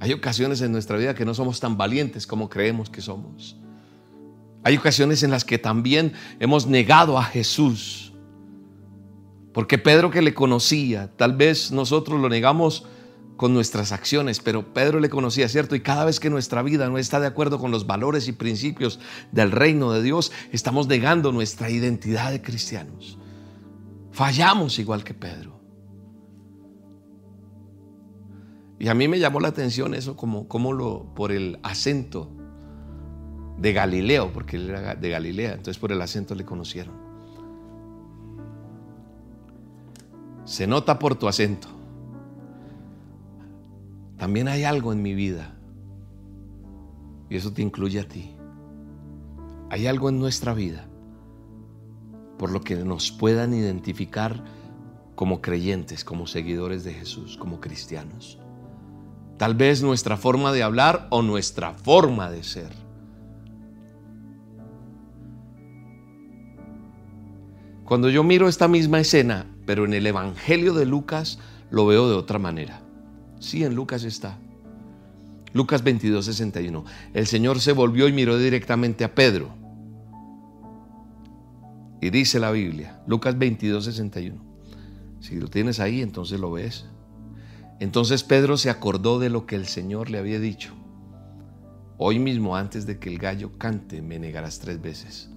hay ocasiones en nuestra vida que no somos tan valientes como creemos que somos. Hay ocasiones en las que también hemos negado a Jesús. Porque Pedro que le conocía, tal vez nosotros lo negamos con nuestras acciones, pero Pedro le conocía, ¿cierto? Y cada vez que nuestra vida no está de acuerdo con los valores y principios del reino de Dios, estamos negando nuestra identidad de cristianos. Fallamos igual que Pedro. Y a mí me llamó la atención eso como, como lo, por el acento de Galileo, porque él era de Galilea, entonces por el acento le conocieron. Se nota por tu acento. También hay algo en mi vida, y eso te incluye a ti. Hay algo en nuestra vida por lo que nos puedan identificar como creyentes, como seguidores de Jesús, como cristianos. Tal vez nuestra forma de hablar o nuestra forma de ser. Cuando yo miro esta misma escena pero en el Evangelio de Lucas lo veo de otra manera. Sí, en Lucas está. Lucas 22, 61. El Señor se volvió y miró directamente a Pedro. Y dice la Biblia, Lucas 22, 61. Si lo tienes ahí, entonces lo ves. Entonces Pedro se acordó de lo que el Señor le había dicho. Hoy mismo, antes de que el gallo cante, me negarás tres veces.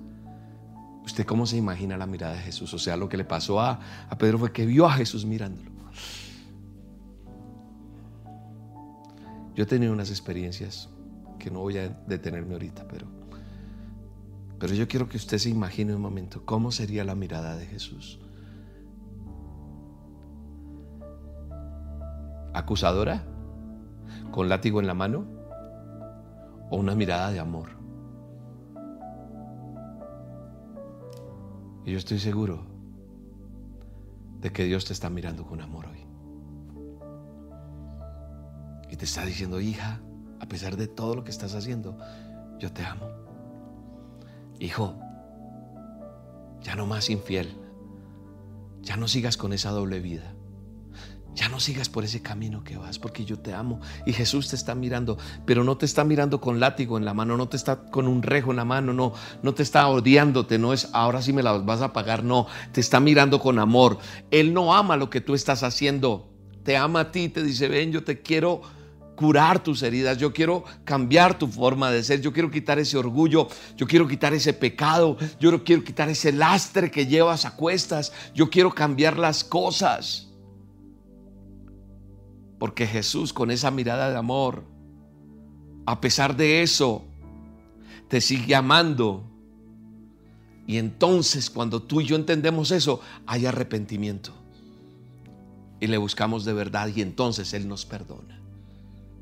¿Usted cómo se imagina la mirada de Jesús? O sea, lo que le pasó a, a Pedro fue que vio a Jesús mirándolo. Yo he tenido unas experiencias que no voy a detenerme ahorita, pero, pero yo quiero que usted se imagine un momento cómo sería la mirada de Jesús. ¿Acusadora? ¿Con látigo en la mano? ¿O una mirada de amor? Y yo estoy seguro de que Dios te está mirando con amor hoy. Y te está diciendo, hija, a pesar de todo lo que estás haciendo, yo te amo. Hijo, ya no más infiel. Ya no sigas con esa doble vida. Ya no sigas por ese camino que vas, porque yo te amo. Y Jesús te está mirando, pero no te está mirando con látigo en la mano, no te está con un rejo en la mano, no, no te está odiándote, no es ahora sí me la vas a pagar, no, te está mirando con amor. Él no ama lo que tú estás haciendo, te ama a ti, te dice, ven, yo te quiero curar tus heridas, yo quiero cambiar tu forma de ser, yo quiero quitar ese orgullo, yo quiero quitar ese pecado, yo quiero quitar ese lastre que llevas a cuestas, yo quiero cambiar las cosas. Porque Jesús con esa mirada de amor, a pesar de eso, te sigue amando. Y entonces cuando tú y yo entendemos eso, hay arrepentimiento. Y le buscamos de verdad y entonces Él nos perdona.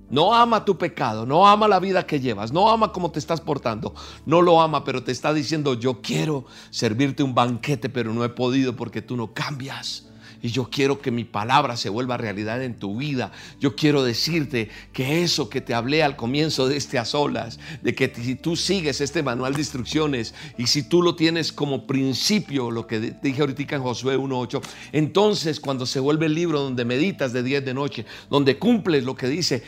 No ama tu pecado, no ama la vida que llevas, no ama cómo te estás portando, no lo ama, pero te está diciendo, yo quiero servirte un banquete, pero no he podido porque tú no cambias. Y yo quiero que mi palabra se vuelva realidad en tu vida. Yo quiero decirte que eso que te hablé al comienzo de este a solas, de que si tú sigues este manual de instrucciones y si tú lo tienes como principio, lo que dije ahorita en Josué 1.8, entonces cuando se vuelve el libro donde meditas de día de noche, donde cumples lo que dice,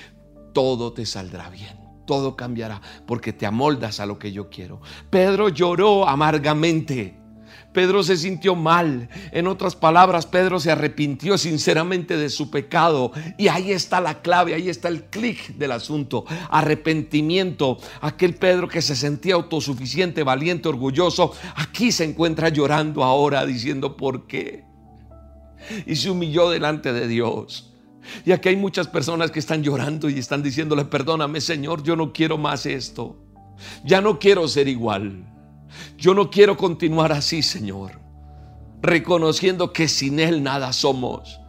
todo te saldrá bien todo cambiará porque te amoldas a lo que yo quiero. Pedro lloró amargamente. Pedro se sintió mal. En otras palabras, Pedro se arrepintió sinceramente de su pecado. Y ahí está la clave, ahí está el clic del asunto. Arrepentimiento. Aquel Pedro que se sentía autosuficiente, valiente, orgulloso, aquí se encuentra llorando ahora diciendo, ¿por qué? Y se humilló delante de Dios. Y aquí hay muchas personas que están llorando y están diciéndole, perdóname Señor, yo no quiero más esto. Ya no quiero ser igual. Yo no quiero continuar así, Señor, reconociendo que sin Él nada somos.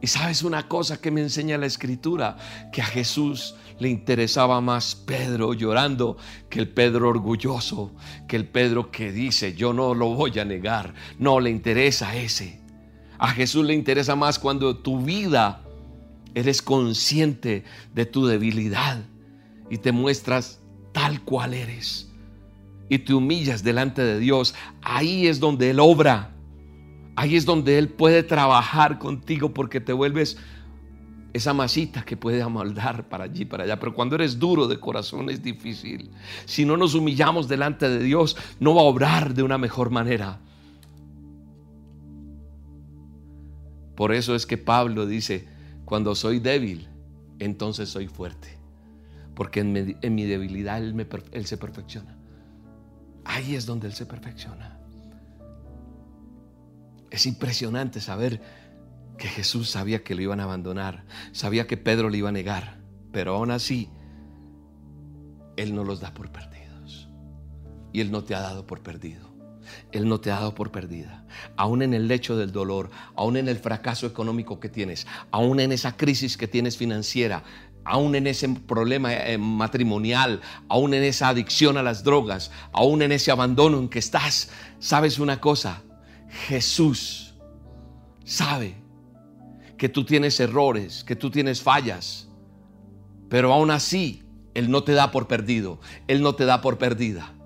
Y sabes una cosa que me enseña la escritura, que a Jesús le interesaba más Pedro llorando que el Pedro orgulloso, que el Pedro que dice, yo no lo voy a negar, no le interesa ese. A Jesús le interesa más cuando tu vida eres consciente de tu debilidad y te muestras tal cual eres y te humillas delante de Dios, ahí es donde Él obra. Ahí es donde Él puede trabajar contigo porque te vuelves esa masita que puede amoldar para allí, para allá. Pero cuando eres duro de corazón es difícil. Si no nos humillamos delante de Dios, no va a obrar de una mejor manera. Por eso es que Pablo dice, cuando soy débil, entonces soy fuerte. Porque en mi, debilidad él, él se perfecciona. Ahí es donde Él se perfecciona. Es impresionante saber que Jesús sabía que lo iban a abandonar, sabía que Pedro le iba a negar, pero aún así, Él no los da por perdidos. Y Él no te ha dado por perdido. Él no te ha dado por perdida. Aún en el lecho del dolor, aún en el fracaso económico que tienes, aún en esa crisis que tienes financiera, aún en ese problema eh, matrimonial, aún en esa adicción a las drogas, aún en ese abandono en que estás, sabes una cosa, Jesús sabe que tú tienes errores, que tú tienes fallas, pero aún así Él no te da por perdido, Él no te da por perdida.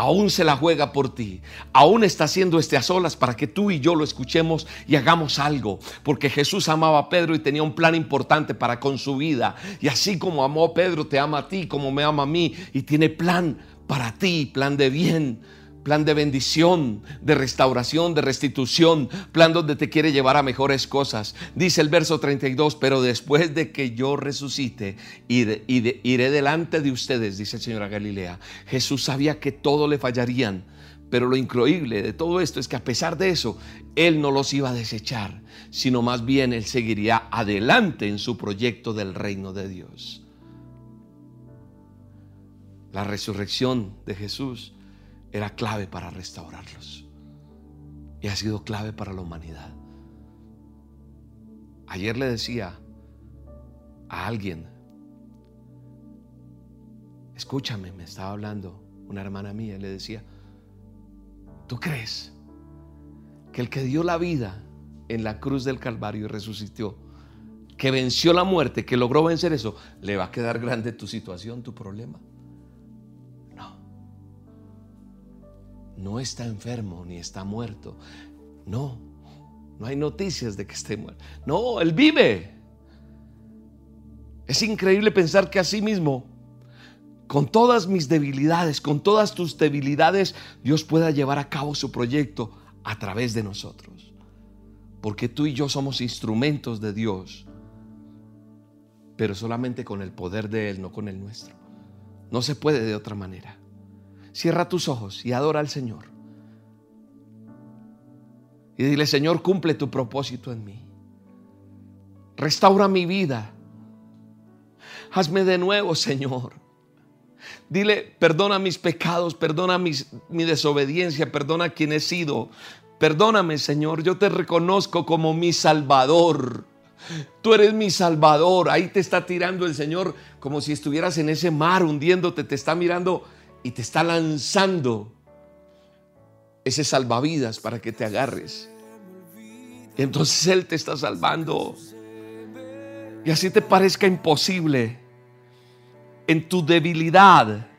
Aún se la juega por ti, aún está haciendo este a solas para que tú y yo lo escuchemos y hagamos algo, porque Jesús amaba a Pedro y tenía un plan importante para con su vida, y así como amó a Pedro, te ama a ti, como me ama a mí, y tiene plan para ti, plan de bien plan de bendición, de restauración, de restitución, plan donde te quiere llevar a mejores cosas. Dice el verso 32, pero después de que yo resucite, iré, iré delante de ustedes, dice el Señor a Galilea. Jesús sabía que todo le fallarían, pero lo increíble de todo esto es que a pesar de eso, Él no los iba a desechar, sino más bien Él seguiría adelante en su proyecto del reino de Dios. La resurrección de Jesús era clave para restaurarlos. Y ha sido clave para la humanidad. Ayer le decía a alguien, escúchame, me estaba hablando una hermana mía, le decía, ¿tú crees que el que dio la vida en la cruz del Calvario y resucitó, que venció la muerte, que logró vencer eso, le va a quedar grande tu situación, tu problema? No está enfermo ni está muerto. No, no hay noticias de que esté muerto. No, Él vive. Es increíble pensar que así mismo, con todas mis debilidades, con todas tus debilidades, Dios pueda llevar a cabo su proyecto a través de nosotros. Porque tú y yo somos instrumentos de Dios, pero solamente con el poder de Él, no con el nuestro. No se puede de otra manera. Cierra tus ojos y adora al Señor. Y dile, Señor, cumple tu propósito en mí. Restaura mi vida. Hazme de nuevo, Señor. Dile, perdona mis pecados, perdona mi desobediencia, perdona quien he sido. Perdóname, Señor, yo te reconozco como mi Salvador. Tú eres mi Salvador. Ahí te está tirando el Señor como si estuvieras en ese mar hundiéndote. Te está mirando y te está lanzando ese salvavidas para que te agarres. Y entonces Él te está salvando. Y así te parezca imposible, en tu debilidad,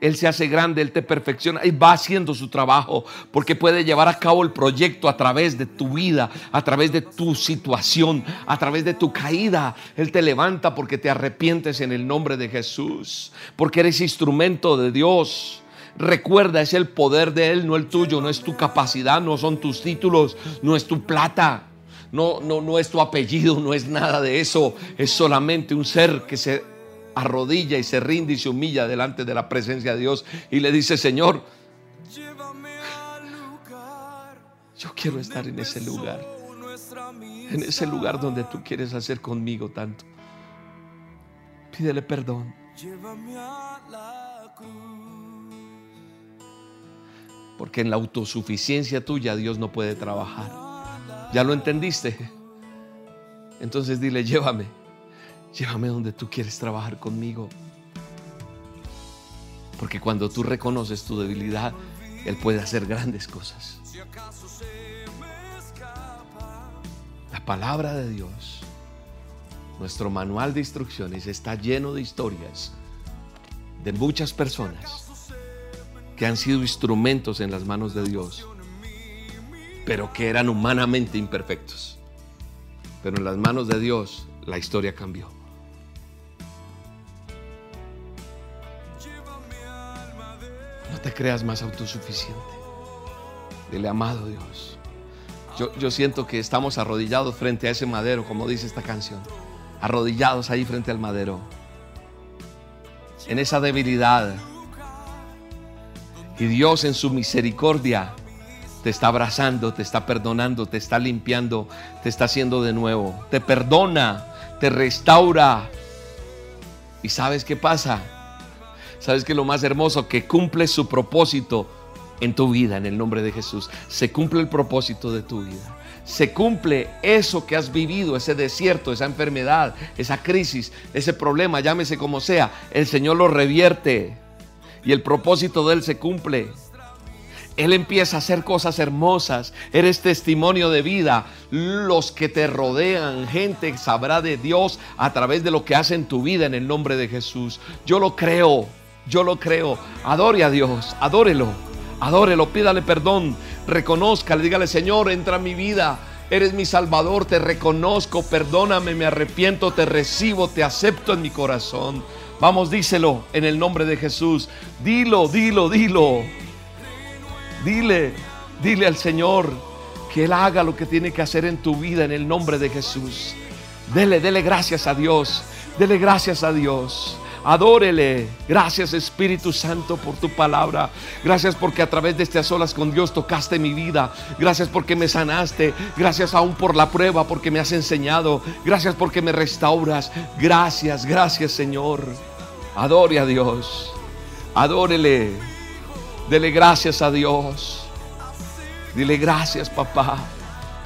él se hace grande, Él te perfecciona y va haciendo su trabajo porque puede llevar a cabo el proyecto a través de tu vida, a través de tu situación, a través de tu caída. Él te levanta porque te arrepientes en el nombre de Jesús, porque eres instrumento de Dios. Recuerda, es el poder de Él, no el tuyo, no es tu capacidad, no son tus títulos, no es tu plata. No, no, no es tu apellido, no es nada de eso. Es solamente un ser que se arrodilla y se rinde y se humilla delante de la presencia de Dios y le dice, Señor, yo quiero estar en ese lugar, en ese lugar donde tú quieres hacer conmigo tanto. Pídele perdón. Porque en la autosuficiencia tuya Dios no puede trabajar. ¿Ya lo entendiste? Entonces dile, llévame. Llévame donde tú quieres trabajar conmigo. Porque cuando tú reconoces tu debilidad, Él puede hacer grandes cosas. La palabra de Dios, nuestro manual de instrucciones está lleno de historias de muchas personas que han sido instrumentos en las manos de Dios, pero que eran humanamente imperfectos. Pero en las manos de Dios la historia cambió. No te creas más autosuficiente. Dile, amado Dios. Yo, yo siento que estamos arrodillados frente a ese madero, como dice esta canción. Arrodillados ahí frente al madero. En esa debilidad. Y Dios en su misericordia te está abrazando, te está perdonando, te está limpiando, te está haciendo de nuevo. Te perdona, te restaura. ¿Y sabes qué pasa? ¿Sabes que lo más hermoso? Que cumple su propósito en tu vida, en el nombre de Jesús. Se cumple el propósito de tu vida. Se cumple eso que has vivido, ese desierto, esa enfermedad, esa crisis, ese problema, llámese como sea. El Señor lo revierte y el propósito de Él se cumple. Él empieza a hacer cosas hermosas. Eres testimonio de vida. Los que te rodean, gente sabrá de Dios a través de lo que hace en tu vida en el nombre de Jesús. Yo lo creo. Yo lo creo. Adore a Dios, adórelo, adórelo, pídale perdón, reconózcale, dígale, Señor, entra a mi vida. Eres mi Salvador, te reconozco, perdóname, me arrepiento, te recibo, te acepto en mi corazón. Vamos, díselo en el nombre de Jesús. Dilo, dilo, dilo. Dile, dile al Señor que Él haga lo que tiene que hacer en tu vida en el nombre de Jesús. Dele, dele gracias a Dios. Dele gracias a Dios. Adórele. Gracias Espíritu Santo por tu palabra. Gracias porque a través de a solas con Dios tocaste mi vida. Gracias porque me sanaste. Gracias aún por la prueba porque me has enseñado. Gracias porque me restauras. Gracias, gracias Señor. Adore a Dios. Adórele. Dele gracias a Dios. Dile gracias papá.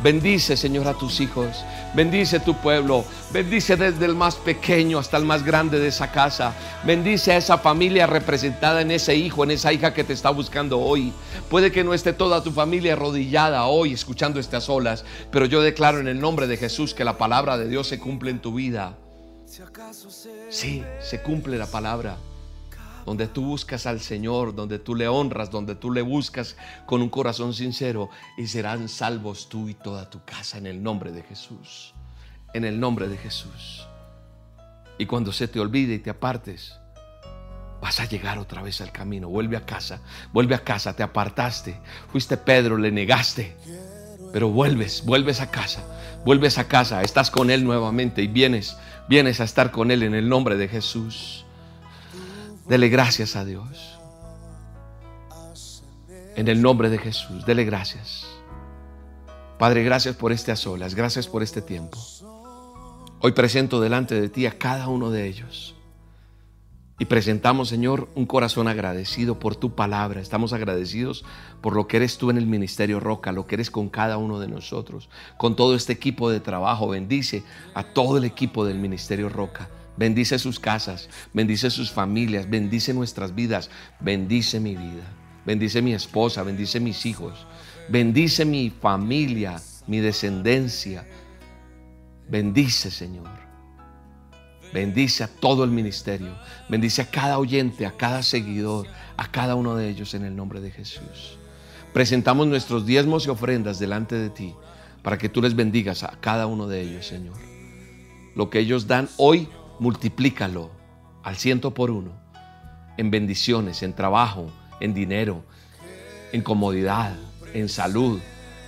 Bendice Señor a tus hijos. Bendice tu pueblo. Bendice desde el más pequeño hasta el más grande de esa casa. Bendice a esa familia representada en ese hijo, en esa hija que te está buscando hoy. Puede que no esté toda tu familia arrodillada hoy escuchando estas olas, pero yo declaro en el nombre de Jesús que la palabra de Dios se cumple en tu vida. Sí, se cumple la palabra donde tú buscas al Señor, donde tú le honras, donde tú le buscas con un corazón sincero y serán salvos tú y toda tu casa en el nombre de Jesús. En el nombre de Jesús. Y cuando se te olvide y te apartes, vas a llegar otra vez al camino. Vuelve a casa, vuelve a casa, te apartaste. Fuiste Pedro, le negaste. Pero vuelves, vuelves a casa, vuelves a casa, estás con Él nuevamente y vienes, vienes a estar con Él en el nombre de Jesús. Dele gracias a Dios. En el nombre de Jesús, dele gracias. Padre, gracias por este a solas, gracias por este tiempo. Hoy presento delante de ti a cada uno de ellos. Y presentamos, Señor, un corazón agradecido por tu palabra. Estamos agradecidos por lo que eres tú en el Ministerio Roca, lo que eres con cada uno de nosotros, con todo este equipo de trabajo. Bendice a todo el equipo del Ministerio Roca. Bendice sus casas, bendice sus familias, bendice nuestras vidas, bendice mi vida, bendice mi esposa, bendice mis hijos, bendice mi familia, mi descendencia. Bendice, Señor. Bendice a todo el ministerio. Bendice a cada oyente, a cada seguidor, a cada uno de ellos en el nombre de Jesús. Presentamos nuestros diezmos y ofrendas delante de ti para que tú les bendigas a cada uno de ellos, Señor. Lo que ellos dan hoy multiplícalo al ciento por uno en bendiciones, en trabajo, en dinero, en comodidad, en salud,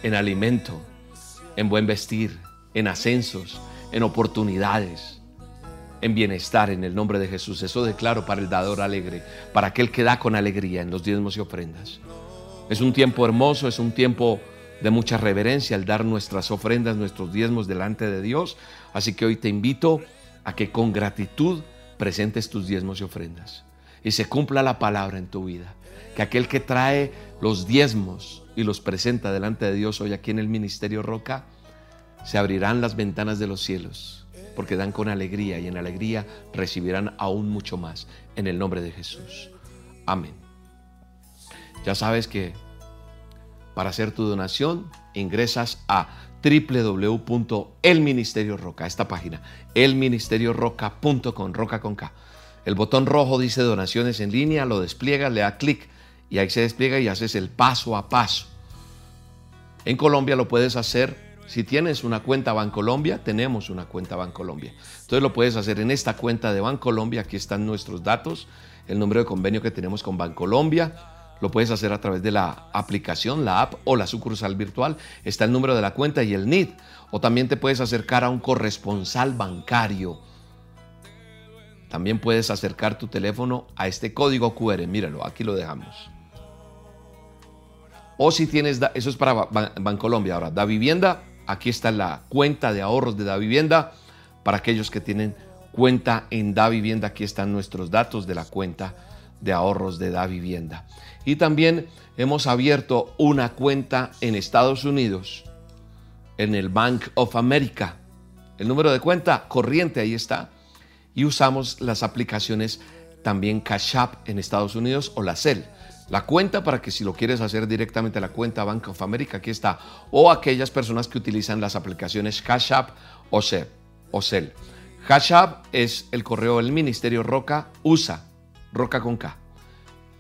en alimento, en buen vestir, en ascensos, en oportunidades, en bienestar en el nombre de Jesús. Eso declaro para el dador alegre, para aquel que da con alegría en los diezmos y ofrendas. Es un tiempo hermoso, es un tiempo de mucha reverencia al dar nuestras ofrendas, nuestros diezmos delante de Dios. Así que hoy te invito a que con gratitud presentes tus diezmos y ofrendas y se cumpla la palabra en tu vida. Que aquel que trae los diezmos y los presenta delante de Dios hoy aquí en el Ministerio Roca, se abrirán las ventanas de los cielos, porque dan con alegría y en alegría recibirán aún mucho más en el nombre de Jesús. Amén. Ya sabes que para hacer tu donación ingresas a www.elministerioroca, esta página, elministerioroca.com, roca con K. El botón rojo dice donaciones en línea, lo despliega, le da clic y ahí se despliega y haces el paso a paso. En Colombia lo puedes hacer, si tienes una cuenta Bancolombia, tenemos una cuenta Bancolombia. Entonces lo puedes hacer en esta cuenta de Bancolombia, aquí están nuestros datos, el número de convenio que tenemos con Bancolombia lo puedes hacer a través de la aplicación, la app o la sucursal virtual. Está el número de la cuenta y el NID. O también te puedes acercar a un corresponsal bancario. También puedes acercar tu teléfono a este código QR. Míralo, aquí lo dejamos. O si tienes, eso es para Bancolombia. Ahora, Da Vivienda, aquí está la cuenta de ahorros de Da Vivienda. Para aquellos que tienen cuenta en Da Vivienda, aquí están nuestros datos de la cuenta de ahorros de Da Vivienda. Y también hemos abierto una cuenta en Estados Unidos, en el Bank of America. El número de cuenta corriente ahí está. Y usamos las aplicaciones también Cash App en Estados Unidos o la Cell. La cuenta para que si lo quieres hacer directamente a la cuenta Bank of America, aquí está. O aquellas personas que utilizan las aplicaciones Cash App o Cell. O Cell. Cash App es el correo del Ministerio Roca USA, Roca con K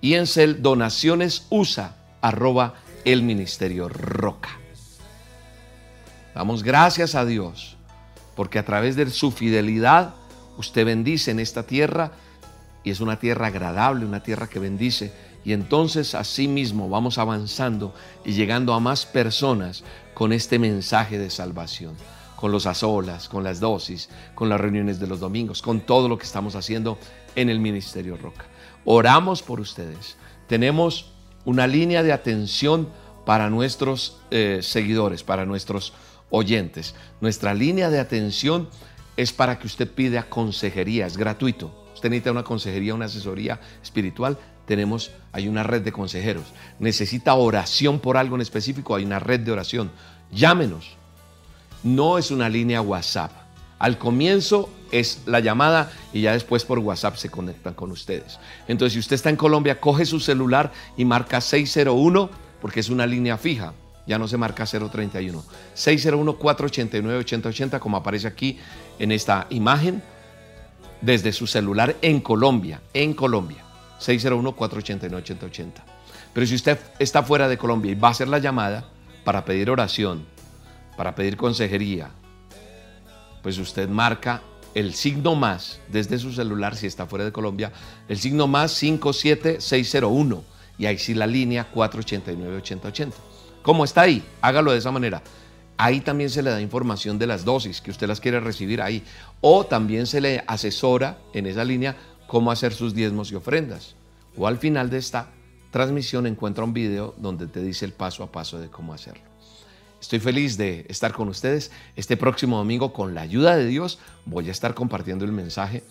y en cel donaciones usa arroba el ministerio roca. Damos gracias a Dios porque a través de su fidelidad usted bendice en esta tierra y es una tierra agradable, una tierra que bendice. Y entonces así mismo vamos avanzando y llegando a más personas con este mensaje de salvación, con los azolas, con las dosis, con las reuniones de los domingos, con todo lo que estamos haciendo en el Ministerio Roca. Oramos por ustedes. Tenemos una línea de atención para nuestros eh, seguidores, para nuestros oyentes. Nuestra línea de atención es para que usted pida consejería, es gratuito. Usted necesita una consejería, una asesoría espiritual. Tenemos, hay una red de consejeros. Necesita oración por algo en específico, hay una red de oración. Llámenos. No es una línea WhatsApp. Al comienzo es la llamada y ya después por WhatsApp se conectan con ustedes. Entonces, si usted está en Colombia, coge su celular y marca 601 porque es una línea fija ya no se marca 031. 601-489-8080, como aparece aquí en esta imagen, desde su celular en Colombia, en Colombia. 601-489-8080. Pero si usted está fuera de Colombia y va a hacer la llamada para pedir oración, para pedir consejería, pues usted marca el signo más desde su celular si está fuera de Colombia, el signo más 57601 y ahí sí la línea 489-8080. ¿Cómo está ahí? Hágalo de esa manera. Ahí también se le da información de las dosis que usted las quiere recibir ahí. O también se le asesora en esa línea cómo hacer sus diezmos y ofrendas. O al final de esta transmisión encuentra un video donde te dice el paso a paso de cómo hacerlo. Estoy feliz de estar con ustedes. Este próximo domingo, con la ayuda de Dios, voy a estar compartiendo el mensaje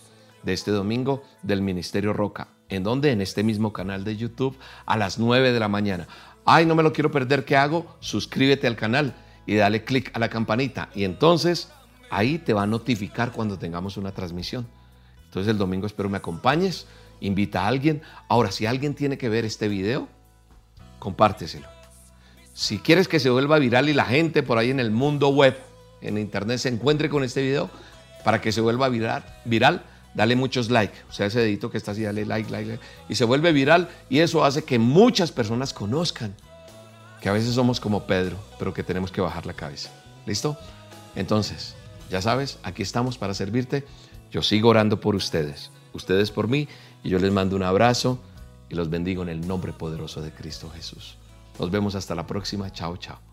de este domingo del Ministerio Roca. ¿En donde En este mismo canal de YouTube a las 9 de la mañana ay, no me lo quiero perder, ¿qué hago? Suscríbete al canal y dale clic a la campanita y entonces ahí te va a notificar cuando tengamos una transmisión. Entonces el domingo espero me acompañes, invita a alguien. Ahora, si alguien tiene que ver este video, compárteselo. Si quieres que se vuelva viral y la gente por ahí en el mundo web, en internet, se encuentre con este video, para que se vuelva viral, dale muchos likes, o sea, ese dedito que está así, dale like, like, like, y se vuelve viral y eso hace que muchas personas conozcan que a veces somos como Pedro, pero que tenemos que bajar la cabeza. ¿Listo? Entonces, ya sabes, aquí estamos para servirte. Yo sigo orando por ustedes, ustedes por mí, y yo les mando un abrazo y los bendigo en el nombre poderoso de Cristo Jesús. Nos vemos hasta la próxima. Chao, chao.